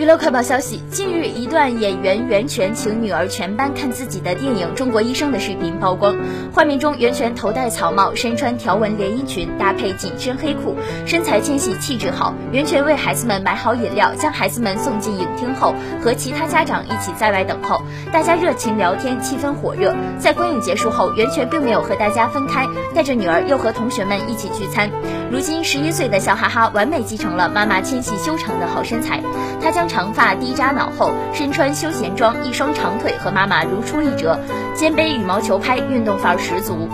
娱乐快报消息：近日，一段演员袁泉请女儿全班看自己的电影《中国医生》的视频曝光。画面中，袁泉头戴草帽，身穿条纹连衣裙，搭配紧身黑裤，身材纤细，气质好。袁泉为孩子们买好饮料，将孩子们送进影厅后，和其他家长一起在外等候，大家热情聊天，气氛火热。在观影结束后，袁泉并没有和大家分开，带着女儿又和同学们一起聚餐。如今，十一岁的笑哈哈完美继承了妈妈纤细修长的好身材，她将长发低扎脑后，身穿休闲装，一双长腿和妈妈如出一辙，肩背羽毛球拍，运动范儿十足。